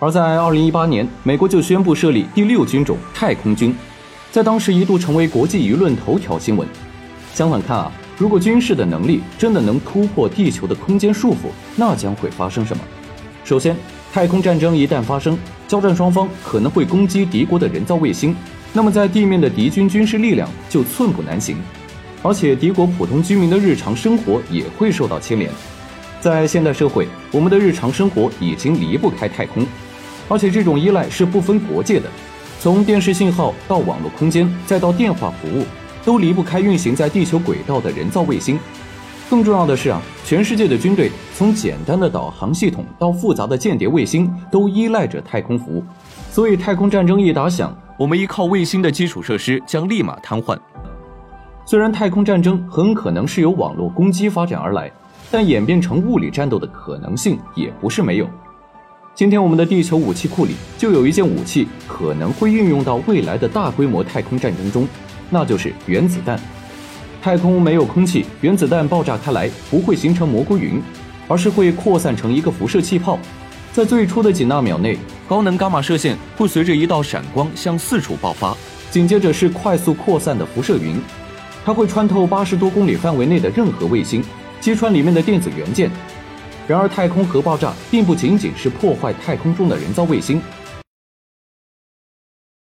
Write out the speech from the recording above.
而在2018年，美国就宣布设立第六军种太空军，在当时一度成为国际舆论头条新闻。相反看啊，如果军事的能力真的能突破地球的空间束缚，那将会发生什么？首先，太空战争一旦发生，交战双方可能会攻击敌国的人造卫星，那么在地面的敌军军事力量就寸步难行，而且敌国普通居民的日常生活也会受到牵连。在现代社会，我们的日常生活已经离不开太空，而且这种依赖是不分国界的，从电视信号到网络空间，再到电话服务，都离不开运行在地球轨道的人造卫星。更重要的是啊，全世界的军队从简单的导航系统到复杂的间谍卫星，都依赖着太空服务。所以，太空战争一打响，我们依靠卫星的基础设施将立马瘫痪。虽然太空战争很可能是由网络攻击发展而来，但演变成物理战斗的可能性也不是没有。今天，我们的地球武器库里就有一件武器可能会运用到未来的大规模太空战争中，那就是原子弹。太空没有空气，原子弹爆炸开来不会形成蘑菇云，而是会扩散成一个辐射气泡。在最初的几纳秒内，高能伽马射线会随着一道闪光向四处爆发，紧接着是快速扩散的辐射云，它会穿透八十多公里范围内的任何卫星，击穿里面的电子元件。然而，太空核爆炸并不仅仅是破坏太空中的人造卫星，